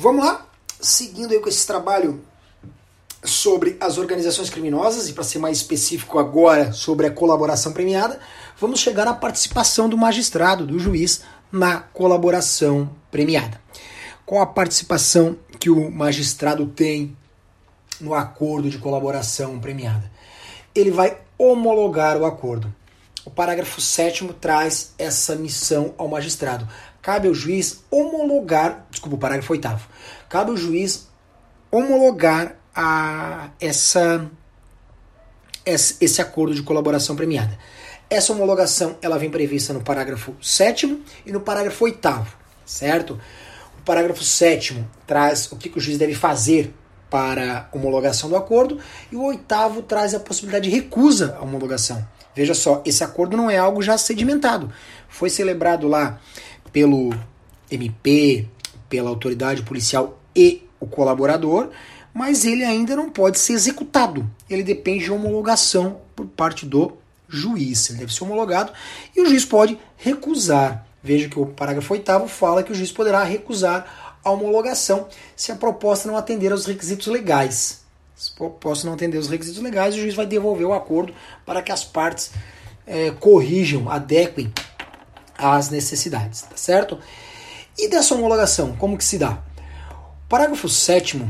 Vamos lá, seguindo aí com esse trabalho sobre as organizações criminosas e para ser mais específico agora sobre a colaboração premiada, vamos chegar à participação do magistrado, do juiz na colaboração premiada. Com a participação que o magistrado tem no acordo de colaboração premiada, ele vai homologar o acordo. O parágrafo 7 traz essa missão ao magistrado. Cabe ao juiz homologar, desculpa, o parágrafo 8 cabe ao juiz homologar a essa esse acordo de colaboração premiada. Essa homologação ela vem prevista no parágrafo 7 e no parágrafo 8 certo? O parágrafo 7 traz o que, que o juiz deve fazer para homologação do acordo e o oitavo traz a possibilidade de recusa à homologação. Veja só, esse acordo não é algo já sedimentado. Foi celebrado lá pelo MP, pela autoridade policial e o colaborador, mas ele ainda não pode ser executado. Ele depende de homologação por parte do juiz. Ele deve ser homologado e o juiz pode recusar. Veja que o parágrafo 8 fala que o juiz poderá recusar a homologação se a proposta não atender aos requisitos legais. Se a proposta não atender aos requisitos legais, o juiz vai devolver o acordo para que as partes é, corrijam, adequem às necessidades, tá certo? E dessa homologação, como que se dá? O parágrafo 7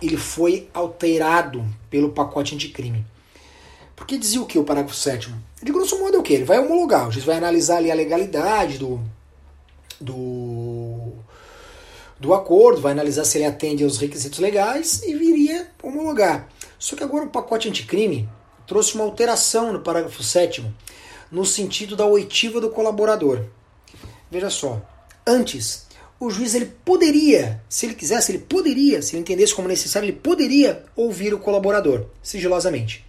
ele foi alterado pelo pacote anticrime. Porque dizia o que o parágrafo 7 De grosso modo é o que? Ele vai homologar, o juiz vai analisar ali a legalidade do, do, do acordo, vai analisar se ele atende aos requisitos legais e viria homologar. Só que agora o pacote anticrime trouxe uma alteração no parágrafo 7 no sentido da oitiva do colaborador. Veja só, antes o juiz ele poderia, se ele quisesse, ele poderia, se ele entendesse como necessário, ele poderia ouvir o colaborador sigilosamente.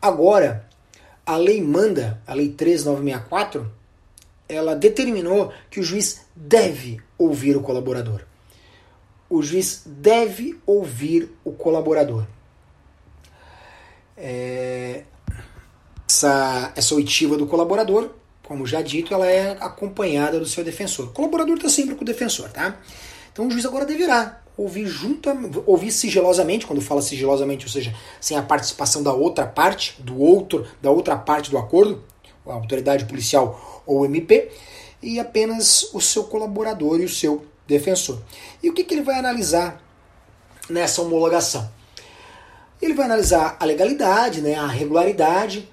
Agora, a lei manda, a lei 13964, ela determinou que o juiz deve ouvir o colaborador. O juiz deve ouvir o colaborador. É, essa, essa oitiva do colaborador como já dito, ela é acompanhada do seu defensor. O colaborador está sempre com o defensor, tá? Então o juiz agora deverá ouvir junto, ouvir sigilosamente, quando fala sigilosamente, ou seja, sem a participação da outra parte, do outro, da outra parte do acordo, a autoridade policial ou MP, e apenas o seu colaborador e o seu defensor. E o que, que ele vai analisar nessa homologação? Ele vai analisar a legalidade, né, a regularidade,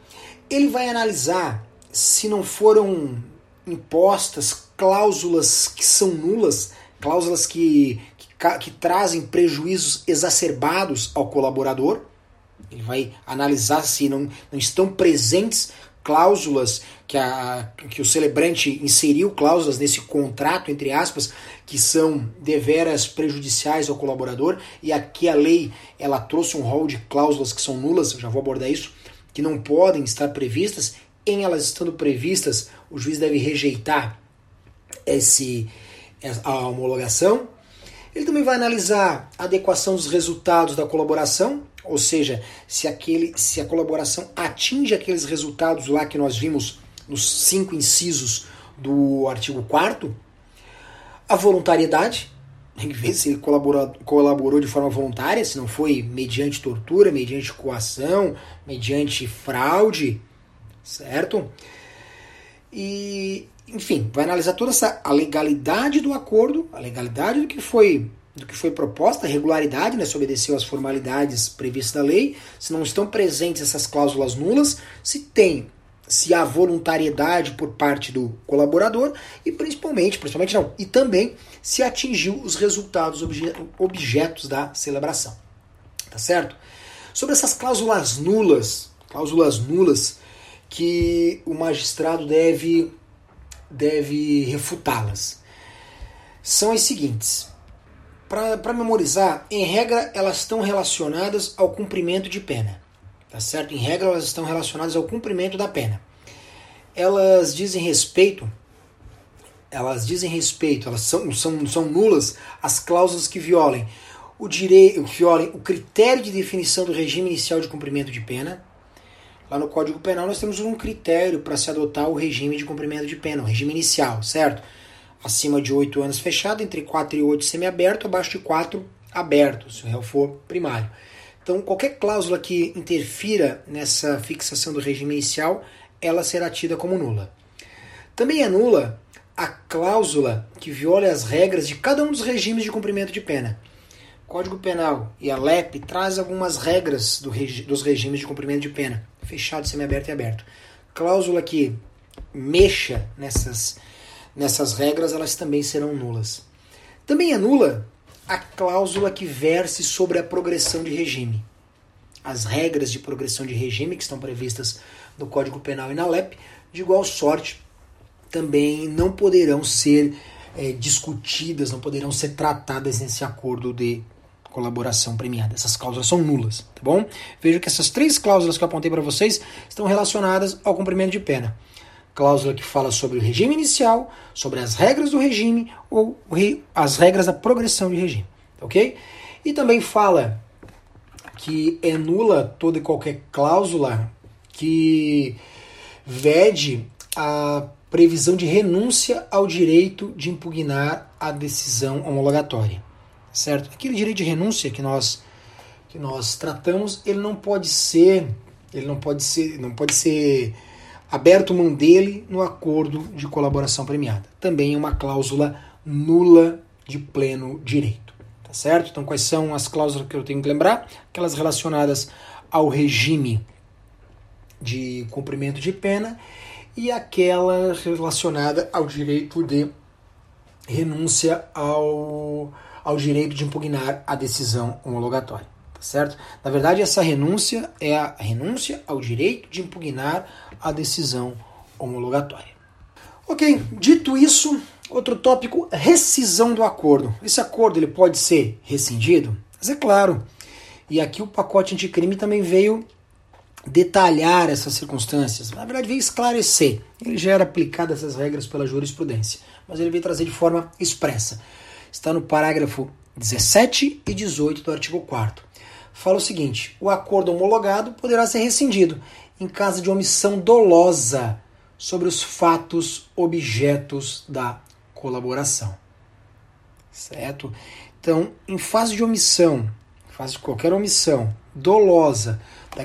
ele vai analisar se não foram impostas cláusulas que são nulas, cláusulas que, que, que trazem prejuízos exacerbados ao colaborador. Ele vai analisar se não, não estão presentes cláusulas que, a, que o celebrante inseriu cláusulas nesse contrato, entre aspas, que são deveras prejudiciais ao colaborador, e aqui a lei ela trouxe um rol de cláusulas que são nulas, já vou abordar isso, que não podem estar previstas, em elas estando previstas, o juiz deve rejeitar esse, a homologação. Ele também vai analisar a adequação dos resultados da colaboração, ou seja, se, aquele, se a colaboração atinge aqueles resultados lá que nós vimos nos cinco incisos do artigo 4 A voluntariedade, que ver se ele colaborou, colaborou de forma voluntária, se não foi mediante tortura, mediante coação, mediante fraude certo? E, enfim, vai analisar toda essa a legalidade do acordo, a legalidade do que foi do que foi proposta, a regularidade, né, se obedeceu às formalidades previstas da lei, se não estão presentes essas cláusulas nulas, se tem se há voluntariedade por parte do colaborador e principalmente, principalmente não, e também se atingiu os resultados objetos da celebração. Tá certo? Sobre essas cláusulas nulas, cláusulas nulas, que o magistrado deve, deve refutá-las. São as seguintes. Para memorizar, em regra, elas estão relacionadas ao cumprimento de pena. Tá certo? Em regra, elas estão relacionadas ao cumprimento da pena. Elas dizem respeito elas dizem respeito, elas são, são, são nulas as cláusulas que violem o direito, violem o critério de definição do regime inicial de cumprimento de pena, Lá no Código Penal nós temos um critério para se adotar o regime de cumprimento de pena, o regime inicial, certo? acima de 8 anos fechado, entre 4 e 8 semiaberto, abaixo de 4 aberto, se o réu for primário. Então, qualquer cláusula que interfira nessa fixação do regime inicial, ela será tida como nula. Também é nula a cláusula que viola as regras de cada um dos regimes de cumprimento de pena. O Código Penal e a LEP traz algumas regras do regi dos regimes de cumprimento de pena, fechado, semiaberto e aberto. Cláusula que mexa nessas, nessas regras, elas também serão nulas. Também é nula a cláusula que verse sobre a progressão de regime. As regras de progressão de regime que estão previstas no Código Penal e na LEP, de igual sorte, também não poderão ser é, discutidas, não poderão ser tratadas nesse acordo de colaboração premiada. Essas cláusulas são nulas, tá bom? Veja que essas três cláusulas que eu apontei para vocês estão relacionadas ao cumprimento de pena. Cláusula que fala sobre o regime inicial, sobre as regras do regime ou as regras da progressão de regime, ok? E também fala que é nula toda e qualquer cláusula que vede a previsão de renúncia ao direito de impugnar a decisão homologatória, certo? Aquele direito de renúncia que nós que nós tratamos, ele não pode ser, ele não pode ser, não pode ser aberto mão dele no acordo de colaboração premiada. Também é uma cláusula nula de pleno direito, tá certo? Então quais são as cláusulas que eu tenho que lembrar? Aquelas relacionadas ao regime de cumprimento de pena e aquela relacionada ao direito de renúncia ao, ao direito de impugnar a decisão homologatória. Tá certo? Na verdade, essa renúncia é a renúncia ao direito de impugnar a decisão homologatória. Ok, dito isso, outro tópico, rescisão do acordo. Esse acordo ele pode ser rescindido? Mas é claro. E aqui o pacote anticrime também veio detalhar essas circunstâncias, na verdade veio esclarecer. Ele já era aplicado essas regras pela jurisprudência, mas ele veio trazer de forma expressa. Está no parágrafo 17 e 18 do artigo 4 Fala o seguinte: o acordo homologado poderá ser rescindido em caso de omissão dolosa sobre os fatos objetos da colaboração. Certo? Então, em fase de omissão, fase de qualquer omissão dolosa da,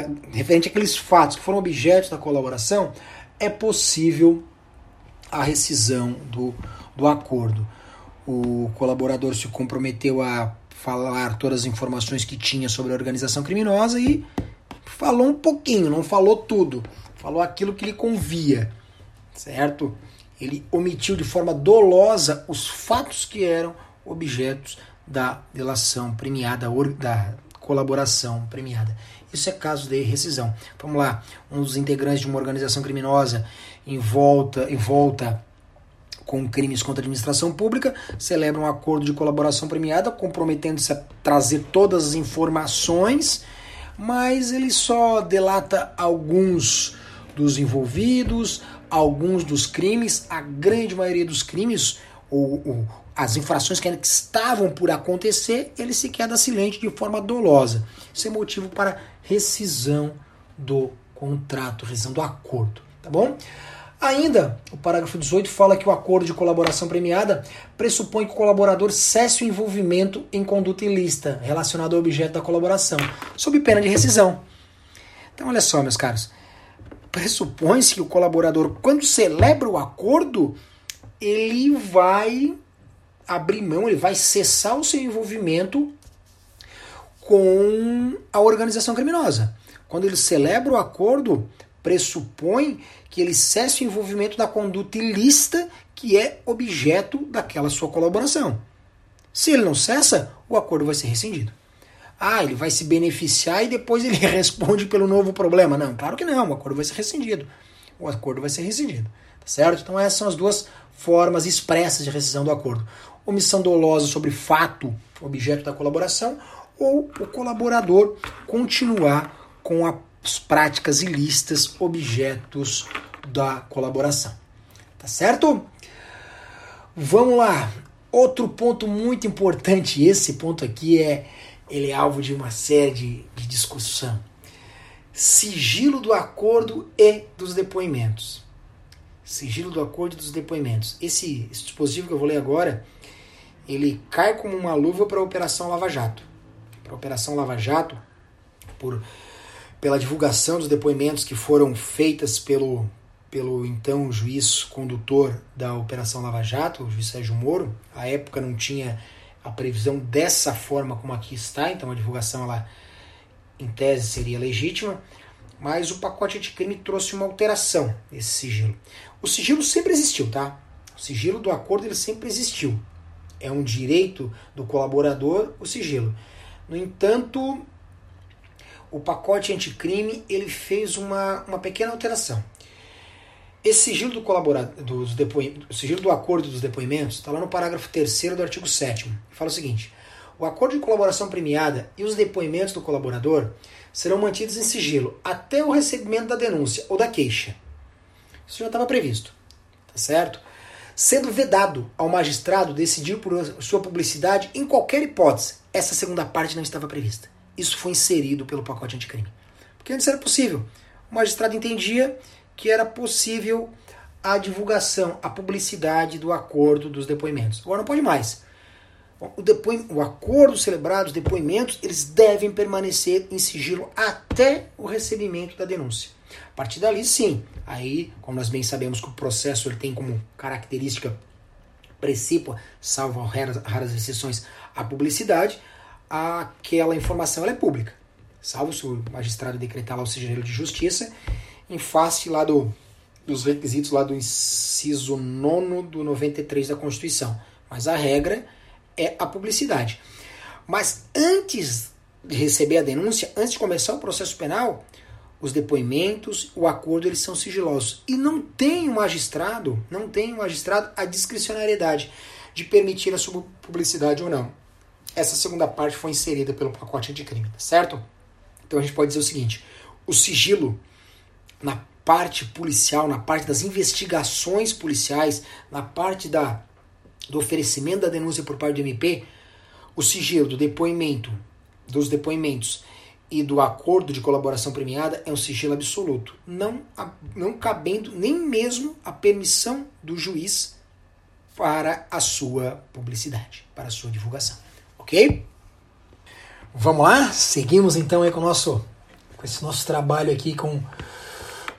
da, referente àqueles fatos que foram objetos da colaboração, é possível a rescisão do, do acordo. O colaborador se comprometeu a falar todas as informações que tinha sobre a organização criminosa e falou um pouquinho, não falou tudo. Falou aquilo que lhe convia, certo? Ele omitiu de forma dolosa os fatos que eram objetos da delação premiada, da colaboração premiada. Isso é caso de rescisão. Vamos lá, um dos integrantes de uma organização criminosa em volta, com crimes contra a administração pública, celebra um acordo de colaboração premiada, comprometendo-se a trazer todas as informações, mas ele só delata alguns dos envolvidos, alguns dos crimes, a grande maioria dos crimes, ou, ou as infrações que ainda estavam por acontecer, ele se queda silente de forma dolosa. Isso é motivo para rescisão do contrato, rescisão do acordo, tá bom? Ainda, o parágrafo 18 fala que o acordo de colaboração premiada pressupõe que o colaborador cesse o envolvimento em conduta ilícita relacionada ao objeto da colaboração, sob pena de rescisão. Então, olha só, meus caros, pressupõe-se que o colaborador, quando celebra o acordo, ele vai abrir mão, ele vai cessar o seu envolvimento com a organização criminosa. Quando ele celebra o acordo, pressupõe que ele cesse o envolvimento da conduta ilícita que é objeto daquela sua colaboração. Se ele não cessa, o acordo vai ser rescindido. Ah, ele vai se beneficiar e depois ele responde pelo novo problema. Não, claro que não, o acordo vai ser rescindido. O acordo vai ser rescindido. Tá certo? Então essas são as duas formas expressas de rescisão do acordo omissão dolosa sobre fato, objeto da colaboração, ou o colaborador continuar com as práticas ilícitas, objetos da colaboração. Tá certo? Vamos lá. Outro ponto muito importante, esse ponto aqui é ele é alvo de uma série de, de discussão. Sigilo do acordo e dos depoimentos. Sigilo do acordo dos depoimentos. Esse, esse dispositivo que eu vou ler agora, ele cai como uma luva para a Operação Lava Jato. Para a Operação Lava Jato, por, pela divulgação dos depoimentos que foram feitas pelo, pelo então juiz condutor da Operação Lava Jato, o juiz Sérgio Moro. A época não tinha a previsão dessa forma como aqui está, então a divulgação ela em tese seria legítima, mas o pacote anticrime trouxe uma alteração nesse sigilo. O sigilo sempre existiu, tá? O sigilo do acordo ele sempre existiu. É um direito do colaborador o sigilo. No entanto, o pacote anticrime ele fez uma, uma pequena alteração. Esse sigilo do colaborador, dos depoim, sigilo do acordo dos depoimentos está lá no parágrafo 3 do artigo 7 Fala o seguinte: o acordo de colaboração premiada e os depoimentos do colaborador serão mantidos em sigilo até o recebimento da denúncia ou da queixa. Isso já estava previsto, tá certo? Sendo vedado ao magistrado decidir por sua publicidade em qualquer hipótese. Essa segunda parte não estava prevista. Isso foi inserido pelo pacote anticrime. Porque antes era possível. O magistrado entendia que era possível a divulgação, a publicidade do acordo dos depoimentos. Agora não pode mais. O, depoim, o acordo celebrado, os depoimentos, eles devem permanecer em sigilo até o recebimento da denúncia. A partir dali, sim. Aí, como nós bem sabemos que o processo ele tem como característica precípua, salvo raras exceções, a publicidade, aquela informação é pública. Salvo se o magistrado decretar lá o sigilo de justiça em face lá do, dos requisitos lá do inciso 9 do 93 da Constituição. Mas a regra é a publicidade. Mas antes de receber a denúncia, antes de começar o processo penal, os depoimentos, o acordo, eles são sigilosos. E não tem o magistrado, não tem o magistrado a discricionariedade de permitir a sua publicidade ou não. Essa segunda parte foi inserida pelo pacote de crime, tá certo? Então a gente pode dizer o seguinte: o sigilo na parte policial, na parte das investigações policiais, na parte da, do oferecimento da denúncia por parte do MP, o sigilo do depoimento, dos depoimentos e do acordo de colaboração premiada é um sigilo absoluto, não, não cabendo nem mesmo a permissão do juiz para a sua publicidade, para a sua divulgação. Ok? Vamos lá? Seguimos então aí com, nosso, com esse nosso trabalho aqui com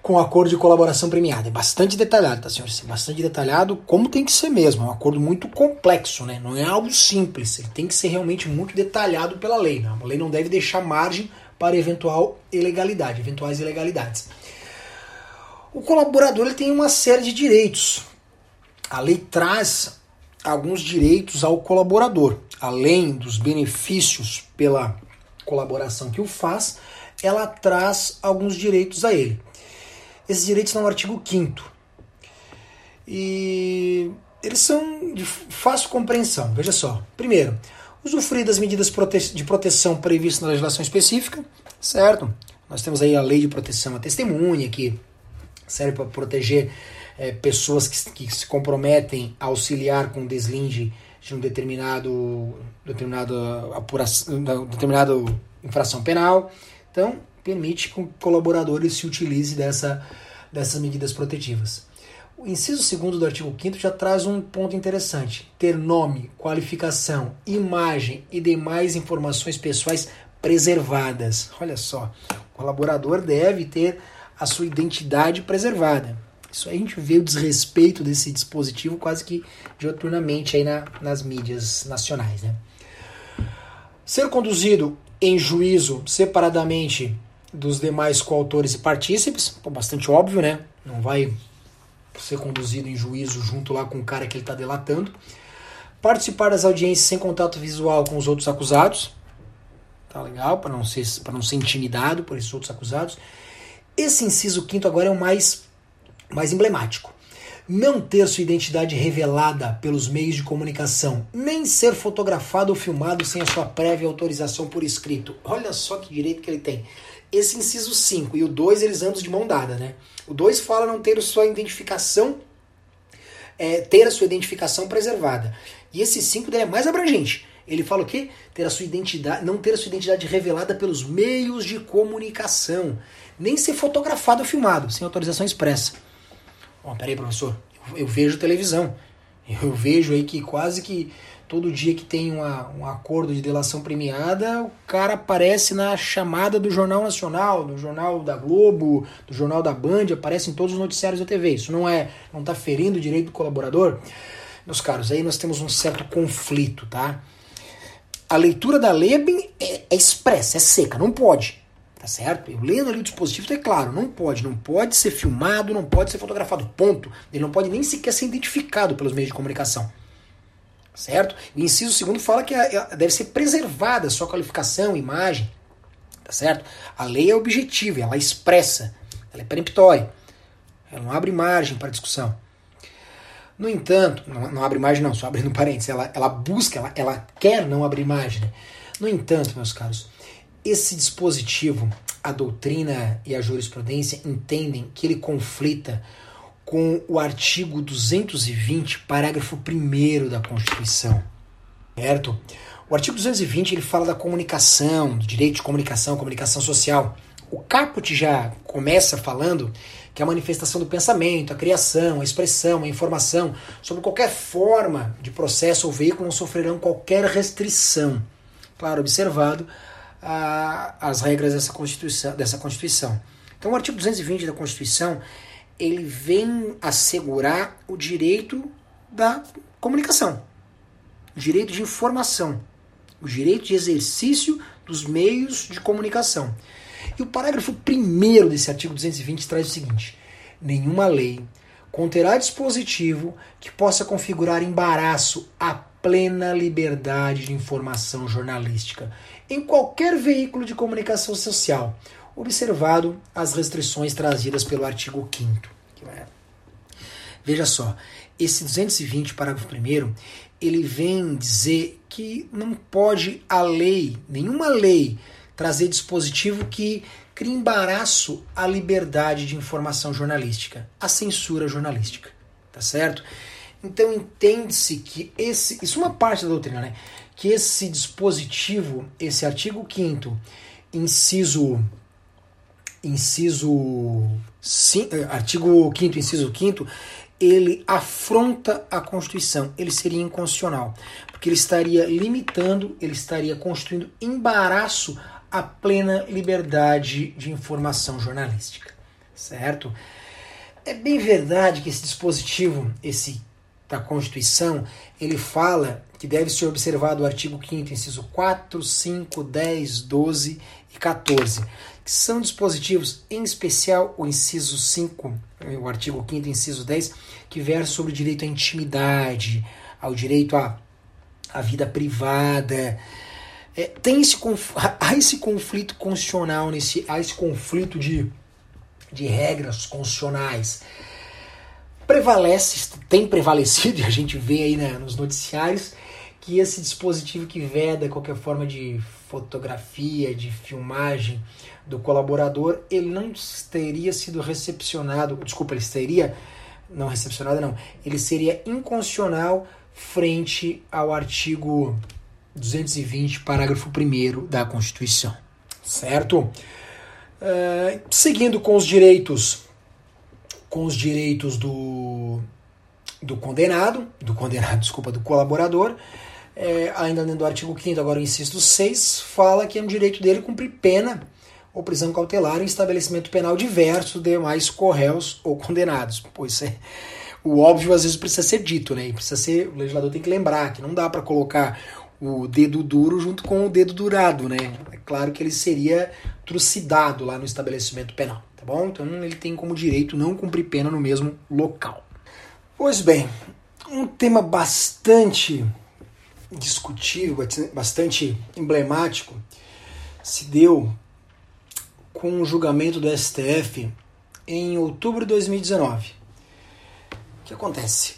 com o acordo de colaboração premiada. É bastante detalhado, tá, senhores? Bastante detalhado, como tem que ser mesmo. É um acordo muito complexo, né? Não é algo simples. Ele tem que ser realmente muito detalhado pela lei. Né? A lei não deve deixar margem para eventual ilegalidade, eventuais ilegalidades. O colaborador ele tem uma série de direitos. A lei traz alguns direitos ao colaborador, além dos benefícios pela colaboração que o faz, ela traz alguns direitos a ele. Esses direitos estão no artigo 5 E eles são de fácil compreensão. Veja só. Primeiro, usufruir das medidas de proteção previstas na legislação específica, certo? Nós temos aí a lei de proteção à testemunha, que serve para proteger é, pessoas que, que, se comprometem a auxiliar com deslinde de um determinado, determinado apuração, determinado infração penal. Então, permite que o colaborador se utilize dessa, dessas medidas protetivas. O inciso 2 do artigo 5 já traz um ponto interessante: ter nome, qualificação, imagem e demais informações pessoais preservadas. Olha só, o colaborador deve ter a sua identidade preservada. Isso aí a gente vê o desrespeito desse dispositivo quase que dioturnamente aí na, nas mídias nacionais. Né? Ser conduzido em juízo separadamente dos demais coautores e partícipes, pô, bastante óbvio, né? Não vai ser conduzido em juízo junto lá com o cara que ele está delatando. Participar das audiências sem contato visual com os outros acusados. Tá legal, para não ser para não ser intimidado por esses outros acusados. Esse inciso quinto agora é o mais mais emblemático. Não ter sua identidade revelada pelos meios de comunicação, nem ser fotografado ou filmado sem a sua prévia autorização por escrito. Olha só que direito que ele tem esse inciso 5 e o 2 eles andam de mão dada, né? O 2 fala não ter sua identificação, é, ter a sua identificação preservada. E esse 5 é mais abrangente. Ele fala o quê? Ter a sua identidade, não ter a sua identidade revelada pelos meios de comunicação, nem ser fotografado ou filmado, sem autorização expressa. Oh, peraí, professor, eu, eu vejo televisão. Eu vejo aí que quase que todo dia que tem uma, um acordo de delação premiada, o cara aparece na chamada do Jornal Nacional, do Jornal da Globo, do Jornal da Band, aparece em todos os noticiários da TV. Isso não é, não está ferindo o direito do colaborador? Meus caros, aí nós temos um certo conflito, tá? A leitura da lei bem, é, é expressa, é seca, não pode. Tá certo? Eu lendo ali o dispositivo, tá claro, não pode, não pode ser filmado, não pode ser fotografado, ponto. Ele não pode nem sequer ser identificado pelos meios de comunicação certo? O inciso segundo fala que deve ser preservada a sua qualificação, imagem, tá certo? A lei é objetiva, ela expressa, ela é peremptória, ela não abre margem para discussão. No entanto, não, não, abre margem não, só abre no parênteses, ela, ela busca, ela, ela quer não abrir margem. No entanto, meus caros, esse dispositivo, a doutrina e a jurisprudência entendem que ele conflita com o artigo 220, parágrafo 1 da Constituição. Certo? O artigo 220 ele fala da comunicação, do direito de comunicação, comunicação social. O caput já começa falando que a manifestação do pensamento, a criação, a expressão, a informação sobre qualquer forma de processo ou veículo não sofrerão qualquer restrição. Claro, observado as regras dessa Constituição, dessa Constituição. Então, o artigo 220 da Constituição ele vem assegurar o direito da comunicação, o direito de informação, o direito de exercício dos meios de comunicação. E o parágrafo 1 desse artigo 220 traz o seguinte: nenhuma lei conterá dispositivo que possa configurar embaraço à plena liberdade de informação jornalística em qualquer veículo de comunicação social observado as restrições trazidas pelo artigo 5 Veja só, esse 220, parágrafo 1 ele vem dizer que não pode a lei, nenhuma lei, trazer dispositivo que crie embaraço à liberdade de informação jornalística, à censura jornalística, tá certo? Então entende-se que esse, isso é uma parte da doutrina, né? Que esse dispositivo, esse artigo 5 inciso inciso eh, artigo 5 inciso 5 ele afronta a Constituição, ele seria inconstitucional, porque ele estaria limitando, ele estaria constituindo embaraço à plena liberdade de informação jornalística, certo? É bem verdade que esse dispositivo, esse da Constituição, ele fala que deve ser observado o artigo 5 inciso 4, 5, 10, 12 e 14 são dispositivos, em especial o inciso 5, o artigo 5 inciso 10, que versa sobre o direito à intimidade, ao direito à, à vida privada. É, tem esse, há esse conflito constitucional, nesse, há esse conflito de, de regras constitucionais. Prevalece, tem prevalecido, e a gente vê aí né, nos noticiários, que esse dispositivo que veda qualquer forma de fotografia, de filmagem, do colaborador, ele não teria sido recepcionado, desculpa, ele seria não recepcionado não, ele seria inconstitucional frente ao artigo 220, parágrafo 1 da Constituição, certo? Uh, seguindo com os direitos, com os direitos do, do condenado, do condenado, desculpa, do colaborador, é, ainda dentro do artigo 5 agora o inciso 6, fala que é um direito dele cumprir pena ou prisão cautelar em estabelecimento penal diverso de demais corréus ou condenados. Pois é, o óbvio às vezes precisa ser dito, né? E precisa ser, o legislador tem que lembrar que não dá para colocar o dedo duro junto com o dedo durado, né? É claro que ele seria trucidado lá no estabelecimento penal, tá bom? Então ele tem como direito não cumprir pena no mesmo local. Pois bem, um tema bastante discutível, bastante emblemático, se deu com o julgamento do STF em outubro de 2019. O que acontece?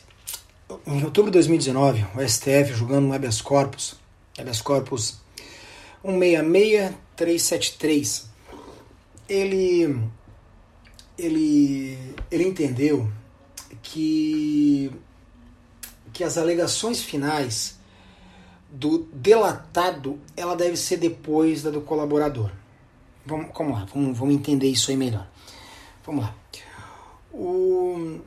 Em outubro de 2019, o STF julgando um habeas corpus, habeas corpus 166373, ele, ele, ele entendeu que, que as alegações finais do delatado ela deve ser depois da do colaborador. Vamos, vamos lá, vamos, vamos entender isso aí melhor. Vamos lá. O,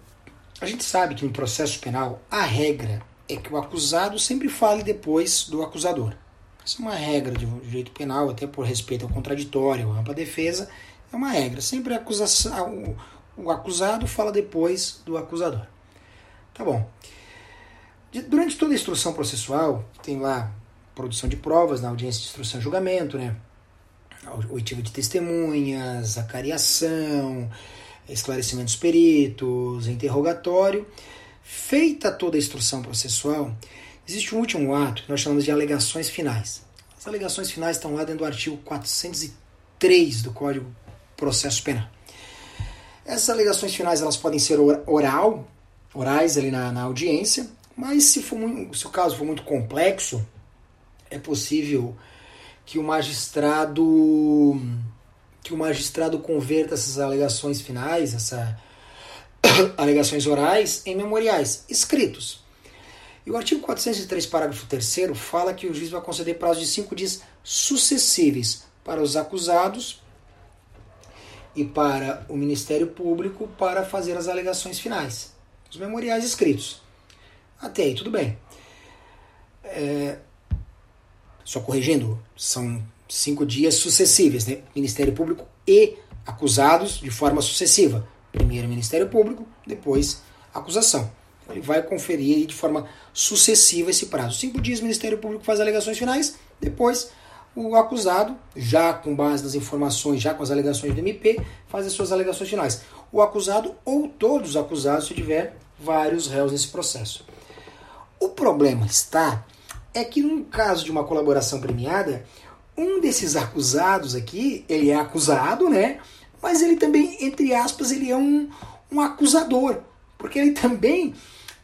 a gente sabe que no processo penal a regra é que o acusado sempre fale depois do acusador. Essa é uma regra de direito penal, até por respeito ao contraditório, à ampla defesa, é uma regra. Sempre acusação, o acusado fala depois do acusador. Tá bom. Durante toda a instrução processual, tem lá produção de provas na audiência de instrução e julgamento, né? oitiva de testemunhas, acariação, esclarecimentos peritos, interrogatório. Feita toda a instrução processual, existe um último ato que nós chamamos de alegações finais. As alegações finais estão lá dentro do artigo 403 do Código Processo Penal. Essas alegações finais elas podem ser oral, orais ali na, na audiência, mas se, for se o caso for muito complexo, é possível que o magistrado que o magistrado converta essas alegações finais, essas alegações orais, em memoriais escritos. E o artigo 403, parágrafo 3 fala que o juiz vai conceder prazo de cinco dias sucessíveis para os acusados e para o Ministério Público para fazer as alegações finais. Os memoriais escritos. Até aí, tudo bem. É, só corrigindo, são cinco dias sucessíveis, né? Ministério Público e acusados de forma sucessiva. Primeiro Ministério Público, depois acusação. Ele vai conferir de forma sucessiva esse prazo. Cinco dias o Ministério Público faz alegações finais, depois o acusado, já com base nas informações, já com as alegações do MP, faz as suas alegações finais. O acusado ou todos os acusados, se tiver vários réus nesse processo. O problema está é que no caso de uma colaboração premiada, um desses acusados aqui, ele é acusado, né? Mas ele também, entre aspas, ele é um, um acusador, porque ele também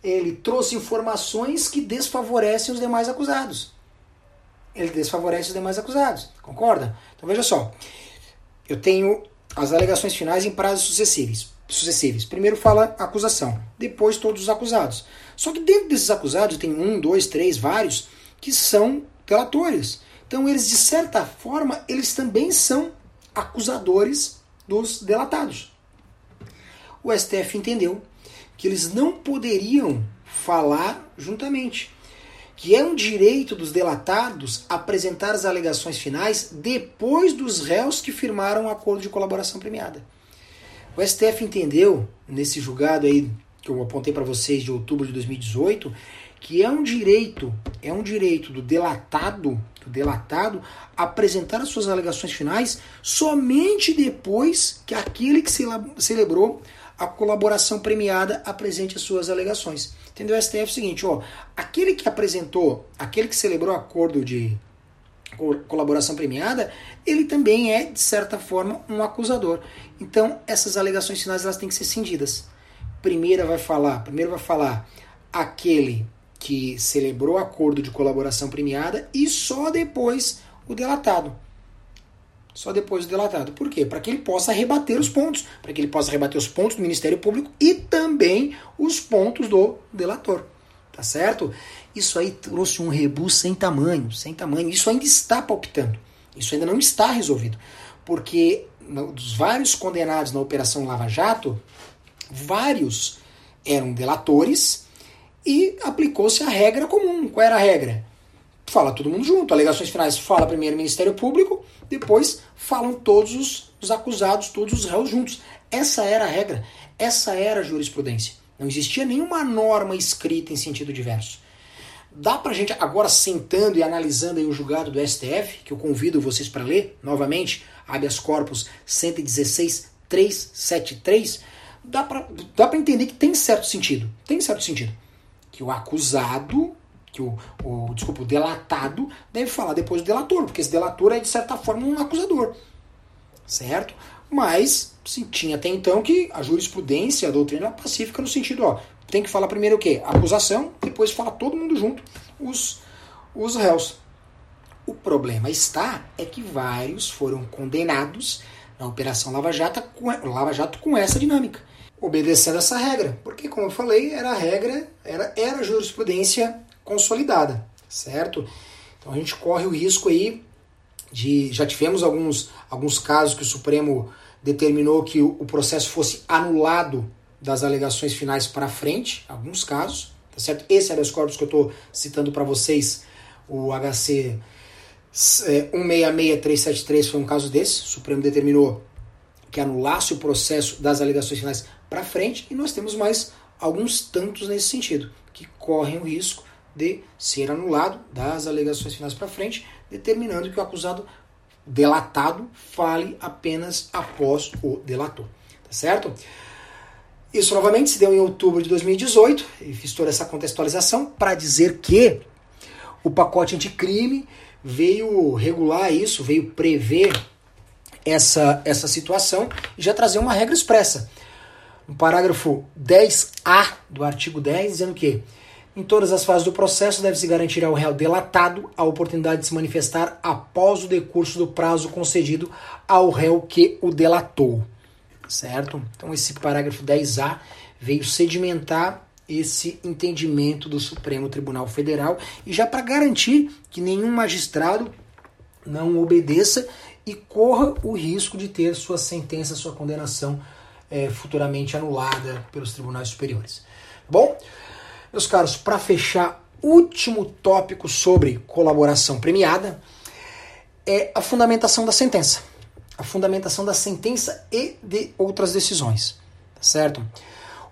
ele trouxe informações que desfavorecem os demais acusados. Ele desfavorece os demais acusados, concorda? Então veja só, eu tenho as alegações finais em prazos sucessivos. sucessivos. Primeiro fala acusação, depois todos os acusados. Só que dentro desses acusados tem um, dois, três, vários que são delatores. Então eles de certa forma eles também são acusadores dos delatados. O STF entendeu que eles não poderiam falar juntamente, que é um direito dos delatados apresentar as alegações finais depois dos réus que firmaram o um acordo de colaboração premiada. O STF entendeu nesse julgado aí que eu apontei para vocês de outubro de 2018 que é um direito, é um direito do delatado, do delatado apresentar as suas alegações finais somente depois que aquele que celebrou a colaboração premiada apresente as suas alegações. Entendeu? O STF é o seguinte, ó, aquele que apresentou, aquele que celebrou acordo de colaboração premiada, ele também é, de certa forma, um acusador. Então, essas alegações finais elas têm que ser cindidas. Primeira vai falar, primeiro vai falar aquele que celebrou acordo de colaboração premiada e só depois o delatado. Só depois o delatado. Por quê? Para que ele possa rebater os pontos, para que ele possa rebater os pontos do Ministério Público e também os pontos do delator. Tá certo? Isso aí trouxe um rebu sem tamanho, sem tamanho. Isso ainda está palpitando. Isso ainda não está resolvido. Porque dos vários condenados na Operação Lava Jato, vários eram delatores e aplicou-se a regra comum. Qual era a regra? Fala todo mundo junto. Alegações finais fala primeiro o Ministério Público, depois falam todos os, os acusados, todos os réus juntos. Essa era a regra, essa era a jurisprudência. Não existia nenhuma norma escrita em sentido diverso. Dá pra gente, agora sentando e analisando o julgado do STF, que eu convido vocês para ler novamente, habeas corpus 116 373, dá pra, dá pra entender que tem certo sentido. Tem certo sentido que o acusado, que o, o, desculpa, o delatado deve falar depois do delator, porque esse delator é de certa forma um acusador, certo? Mas se tinha até então que a jurisprudência, a doutrina pacífica no sentido, ó, tem que falar primeiro o quê? acusação, depois fala todo mundo junto, os, os réus. O problema está é que vários foram condenados na Operação Lava Jato com, Lava Jato com essa dinâmica obedecendo essa regra, porque como eu falei, era a regra, era, era a jurisprudência consolidada, certo? Então a gente corre o risco aí de já tivemos alguns, alguns casos que o Supremo determinou que o, processo fosse anulado das alegações finais para frente, alguns casos, tá certo? Esse habeas corpus que eu estou citando para vocês, o HC é, 166373 foi um caso desse, o Supremo determinou que anulasse o processo das alegações finais para frente, e nós temos mais alguns tantos nesse sentido, que correm o risco de ser anulado das alegações finais para frente, determinando que o acusado delatado fale apenas após o delator. Tá certo? Isso novamente se deu em outubro de 2018 e fiz toda essa contextualização para dizer que o pacote anticrime veio regular isso, veio prever essa, essa situação e já trazer uma regra expressa. No parágrafo 10A do artigo 10, dizendo que em todas as fases do processo deve-se garantir ao réu delatado a oportunidade de se manifestar após o decurso do prazo concedido ao réu que o delatou. Certo? Então esse parágrafo 10A veio sedimentar esse entendimento do Supremo Tribunal Federal e já para garantir que nenhum magistrado não obedeça e corra o risco de ter sua sentença, sua condenação é, futuramente anulada pelos tribunais superiores. Bom, meus caros, para fechar, último tópico sobre colaboração premiada é a fundamentação da sentença. A fundamentação da sentença e de outras decisões. Tá certo?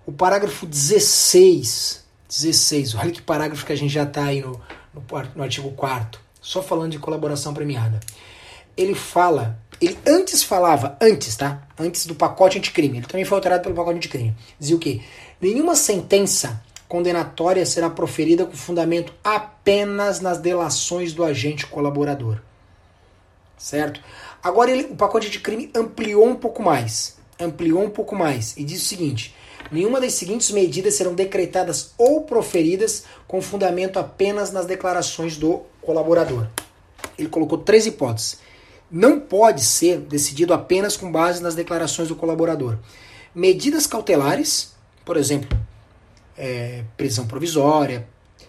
O parágrafo 16, 16, olha que parágrafo que a gente já está aí no, no, no artigo 4 só falando de colaboração premiada. Ele fala, ele antes falava, antes, tá? Antes do pacote anticrime, ele também foi alterado pelo pacote anticrime. Dizia o quê? Nenhuma sentença condenatória será proferida com fundamento apenas nas delações do agente colaborador. Certo? Agora ele, o pacote de crime ampliou um pouco mais. Ampliou um pouco mais e diz o seguinte: nenhuma das seguintes medidas serão decretadas ou proferidas com fundamento apenas nas declarações do colaborador. Ele colocou três hipóteses. Não pode ser decidido apenas com base nas declarações do colaborador. Medidas cautelares, por exemplo, é, prisão provisória,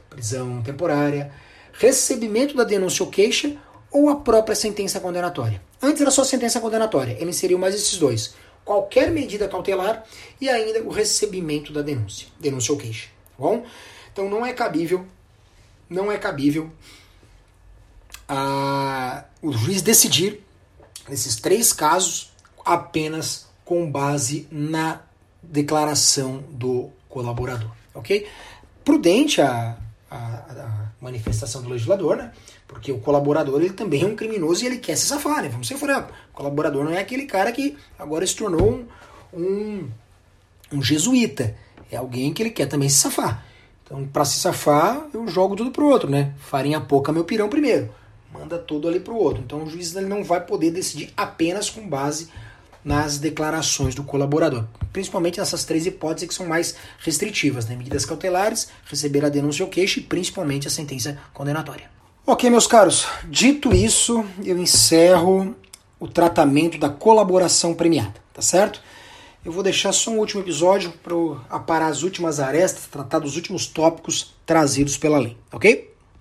prisão temporária, recebimento da denúncia ou queixa ou a própria sentença condenatória. Antes era só sentença condenatória, ele inseriu mais esses dois. Qualquer medida cautelar e ainda o recebimento da denúncia, denúncia ou queixa. Tá bom? Então não é cabível, não é cabível a, o juiz decidir nesses três casos apenas com base na declaração do colaborador ok? Prudente a, a, a, manifestação do legislador, né? Porque o colaborador ele também é um criminoso e ele quer se safar, né? Vamos ser franco. O colaborador não é aquele cara que agora se tornou um, um, um jesuíta. É alguém que ele quer também se safar. Então, para se safar, eu jogo tudo pro outro, né? Farinha pouca, meu pirão primeiro. Manda tudo ali pro outro. Então, o juiz ele não vai poder decidir apenas com base nas declarações do colaborador, principalmente nessas três hipóteses que são mais restritivas, né? medidas cautelares, receber a denúncia ou queixa e principalmente a sentença condenatória. Ok, meus caros, dito isso, eu encerro o tratamento da colaboração premiada, tá certo? Eu vou deixar só um último episódio para aparar as últimas arestas, tratar dos últimos tópicos trazidos pela lei, ok?